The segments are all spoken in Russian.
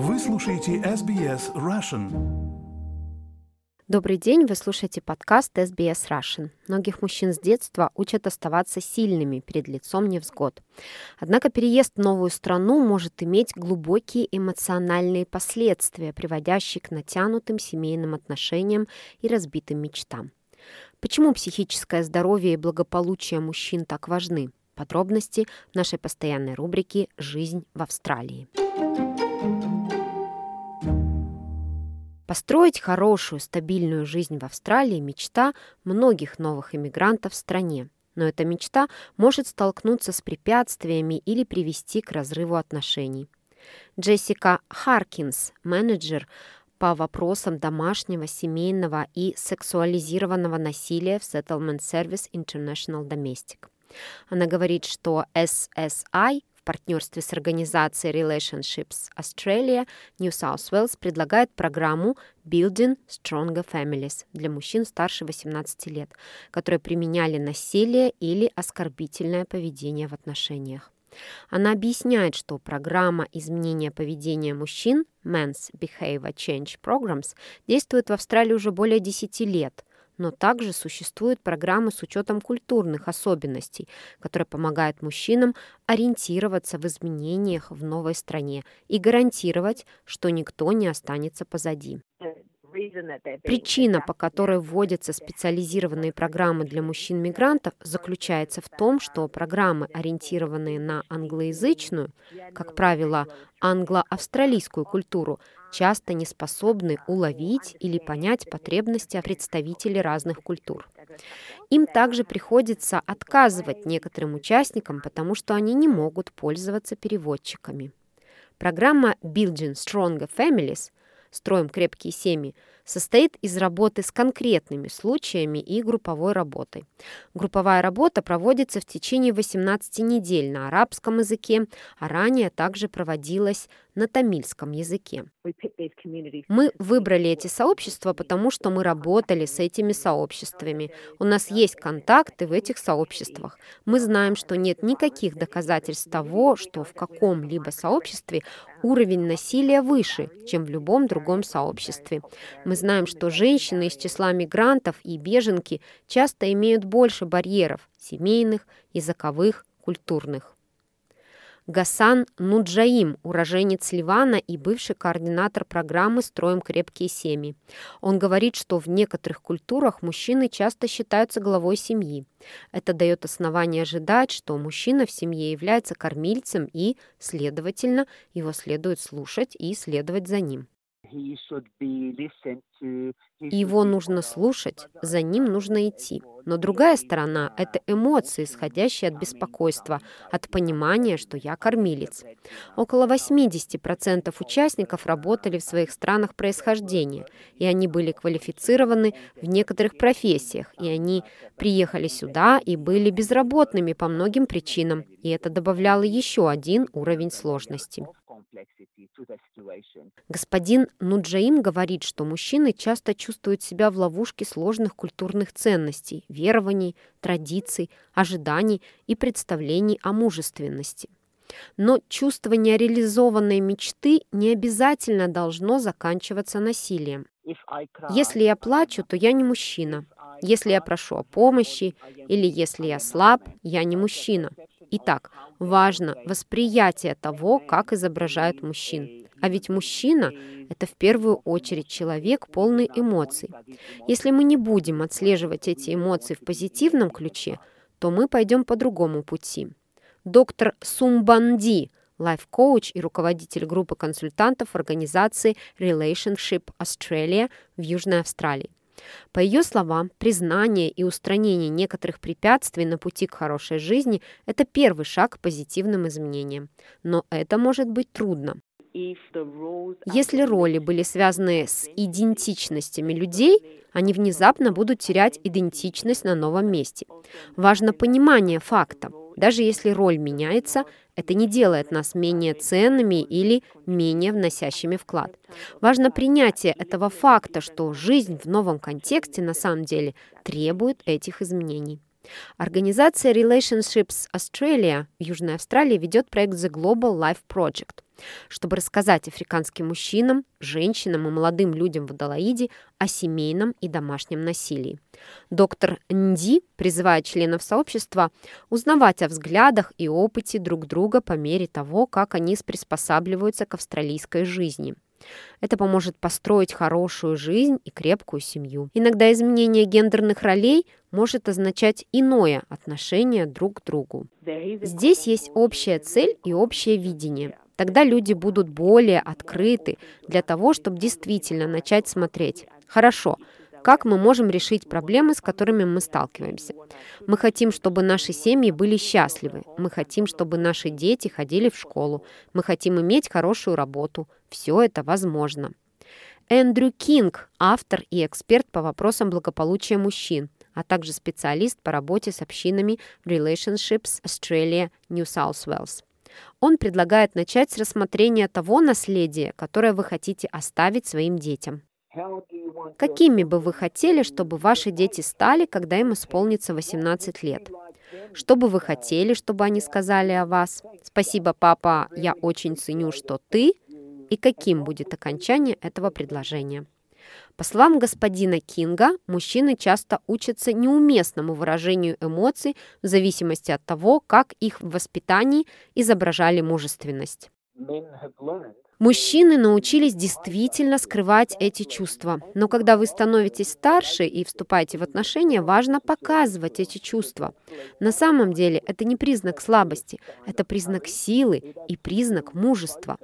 Вы слушаете SBS Russian. Добрый день, вы слушаете подкаст SBS Russian. Многих мужчин с детства учат оставаться сильными перед лицом невзгод. Однако переезд в новую страну может иметь глубокие эмоциональные последствия, приводящие к натянутым семейным отношениям и разбитым мечтам. Почему психическое здоровье и благополучие мужчин так важны? Подробности в нашей постоянной рубрике «Жизнь в Австралии». Построить хорошую, стабильную жизнь в Австралии – мечта многих новых иммигрантов в стране. Но эта мечта может столкнуться с препятствиями или привести к разрыву отношений. Джессика Харкинс, менеджер по вопросам домашнего, семейного и сексуализированного насилия в Settlement Service International Domestic. Она говорит, что SSI партнерстве с организацией Relationships Australia New South Wales предлагает программу Building Stronger Families для мужчин старше 18 лет, которые применяли насилие или оскорбительное поведение в отношениях. Она объясняет, что программа изменения поведения мужчин Men's Behavior Change Programs действует в Австралии уже более 10 лет, но также существуют программы с учетом культурных особенностей, которые помогают мужчинам ориентироваться в изменениях в новой стране и гарантировать, что никто не останется позади. Причина, по которой вводятся специализированные программы для мужчин-мигрантов, заключается в том, что программы, ориентированные на англоязычную, как правило, англо-австралийскую культуру, часто не способны уловить или понять потребности представителей разных культур. Им также приходится отказывать некоторым участникам, потому что они не могут пользоваться переводчиками. Программа Building Stronger Families «Строим крепкие семьи» состоит из работы с конкретными случаями и групповой работой. Групповая работа проводится в течение 18 недель на арабском языке, а ранее также проводилась на тамильском языке. Мы выбрали эти сообщества, потому что мы работали с этими сообществами. У нас есть контакты в этих сообществах. Мы знаем, что нет никаких доказательств того, что в каком-либо сообществе уровень насилия выше, чем в любом другом сообществе. Мы знаем, что женщины из числа мигрантов и беженки часто имеют больше барьеров – семейных, языковых, культурных. Гасан Нуджаим, уроженец Ливана и бывший координатор программы «Строим крепкие семьи». Он говорит, что в некоторых культурах мужчины часто считаются главой семьи. Это дает основание ожидать, что мужчина в семье является кормильцем и, следовательно, его следует слушать и следовать за ним. Его нужно слушать, за ним нужно идти. Но другая сторона – это эмоции, исходящие от беспокойства, от понимания, что я кормилец. Около 80% участников работали в своих странах происхождения, и они были квалифицированы в некоторых профессиях, и они приехали сюда и были безработными по многим причинам, и это добавляло еще один уровень сложности. Господин Нуджаим говорит, что мужчины часто чувствуют себя в ловушке сложных культурных ценностей, верований, традиций, ожиданий и представлений о мужественности. Но чувство нереализованной мечты не обязательно должно заканчиваться насилием. Если я плачу, то я не мужчина. Если я прошу о помощи или если я слаб, я не мужчина. Итак, важно восприятие того, как изображают мужчин. А ведь мужчина – это в первую очередь человек, полный эмоций. Если мы не будем отслеживать эти эмоции в позитивном ключе, то мы пойдем по другому пути. Доктор Сумбанди, лайф-коуч и руководитель группы консультантов организации Relationship Australia в Южной Австралии. По ее словам, признание и устранение некоторых препятствий на пути к хорошей жизни – это первый шаг к позитивным изменениям. Но это может быть трудно. Если роли были связаны с идентичностями людей, они внезапно будут терять идентичность на новом месте. Важно понимание факта. Даже если роль меняется, это не делает нас менее ценными или менее вносящими вклад. Важно принятие этого факта, что жизнь в новом контексте на самом деле требует этих изменений. Организация Relationships Australia в Южной Австралии ведет проект The Global Life Project. Чтобы рассказать африканским мужчинам, женщинам и молодым людям в Адалаиде о семейном и домашнем насилии. Доктор Нди призывает членов сообщества узнавать о взглядах и опыте друг друга по мере того, как они приспосабливаются к австралийской жизни – это поможет построить хорошую жизнь и крепкую семью. Иногда изменение гендерных ролей может означать иное отношение друг к другу. Здесь есть общая цель и общее видение. Тогда люди будут более открыты для того, чтобы действительно начать смотреть. Хорошо, как мы можем решить проблемы, с которыми мы сталкиваемся. Мы хотим, чтобы наши семьи были счастливы. Мы хотим, чтобы наши дети ходили в школу. Мы хотим иметь хорошую работу. Все это возможно. Эндрю Кинг, автор и эксперт по вопросам благополучия мужчин, а также специалист по работе с общинами Relationships Australia New South Wales. Он предлагает начать с рассмотрения того наследия, которое вы хотите оставить своим детям. Какими бы вы хотели, чтобы ваши дети стали, когда им исполнится 18 лет? Что бы вы хотели, чтобы они сказали о вас? Спасибо, папа, я очень ценю, что ты. И каким будет окончание этого предложения? По словам господина Кинга, мужчины часто учатся неуместному выражению эмоций в зависимости от того, как их в воспитании изображали мужественность. Мужчины научились действительно скрывать эти чувства. Но когда вы становитесь старше и вступаете в отношения, важно показывать эти чувства. На самом деле это не признак слабости, это признак силы и признак мужества.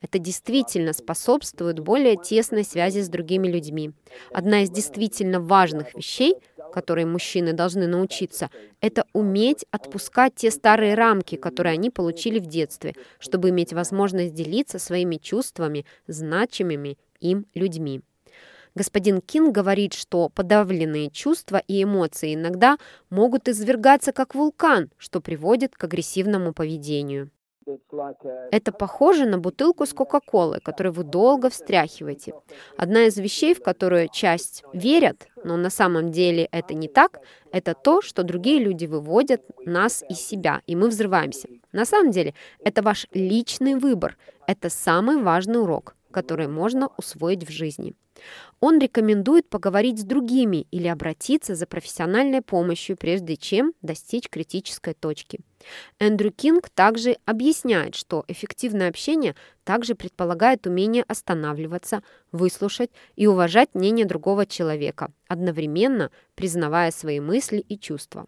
Это действительно способствует более тесной связи с другими людьми. Одна из действительно важных вещей – которой мужчины должны научиться, это уметь отпускать те старые рамки, которые они получили в детстве, чтобы иметь возможность делиться своими чувствами, значимыми им людьми. Господин Кинг говорит, что подавленные чувства и эмоции иногда могут извергаться как вулкан, что приводит к агрессивному поведению. Это похоже на бутылку с Кока-Колой, которую вы долго встряхиваете. Одна из вещей, в которую часть верят, но на самом деле это не так, это то, что другие люди выводят нас из себя, и мы взрываемся. На самом деле это ваш личный выбор. Это самый важный урок, который можно усвоить в жизни. Он рекомендует поговорить с другими или обратиться за профессиональной помощью, прежде чем достичь критической точки. Эндрю Кинг также объясняет, что эффективное общение также предполагает умение останавливаться, выслушать и уважать мнение другого человека, одновременно признавая свои мысли и чувства.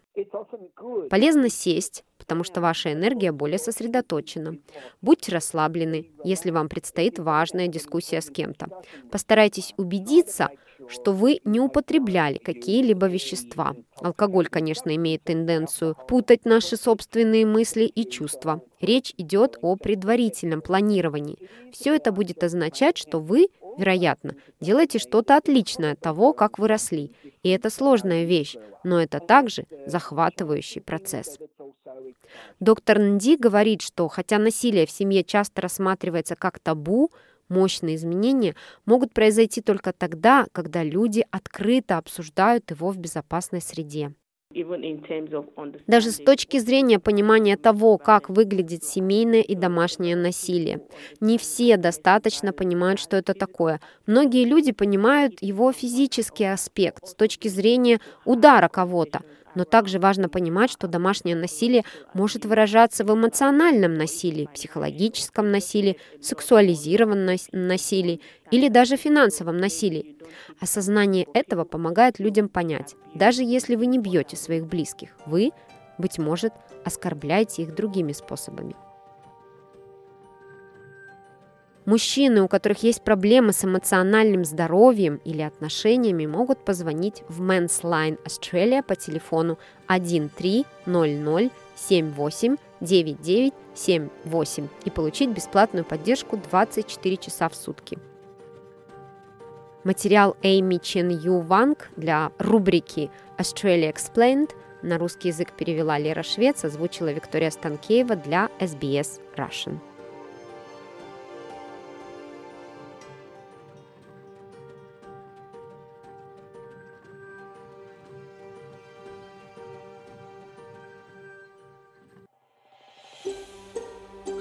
Полезно сесть, потому что ваша энергия более сосредоточена. Будьте расслаблены, если вам предстоит важная дискуссия с кем-то. Постарайтесь убедиться, что вы не употребляли какие-либо вещества. Алкоголь, конечно, имеет тенденцию путать наши собственные мысли и чувства. Речь идет о предварительном планировании. Все это будет означать, что вы, вероятно, делаете что-то отличное от того, как вы росли. И это сложная вещь, но это также захватывающий процесс. Доктор Нди говорит, что хотя насилие в семье часто рассматривается как табу, Мощные изменения могут произойти только тогда, когда люди открыто обсуждают его в безопасной среде. Даже с точки зрения понимания того, как выглядит семейное и домашнее насилие. Не все достаточно понимают, что это такое. Многие люди понимают его физический аспект с точки зрения удара кого-то, но также важно понимать, что домашнее насилие может выражаться в эмоциональном насилии, психологическом насилии, сексуализированном насилии или даже финансовом насилии. Осознание этого помогает людям понять, даже если вы не бьете своих близких, вы, быть может, оскорбляете их другими способами. Мужчины, у которых есть проблемы с эмоциональным здоровьем или отношениями, могут позвонить в Men's Line Australia по телефону 1300 78 9978 и получить бесплатную поддержку 24 часа в сутки. Материал Эйми Чен Ю Ванг для рубрики Australia Explained на русский язык перевела Лера Швец, озвучила Виктория Станкеева для SBS Russian.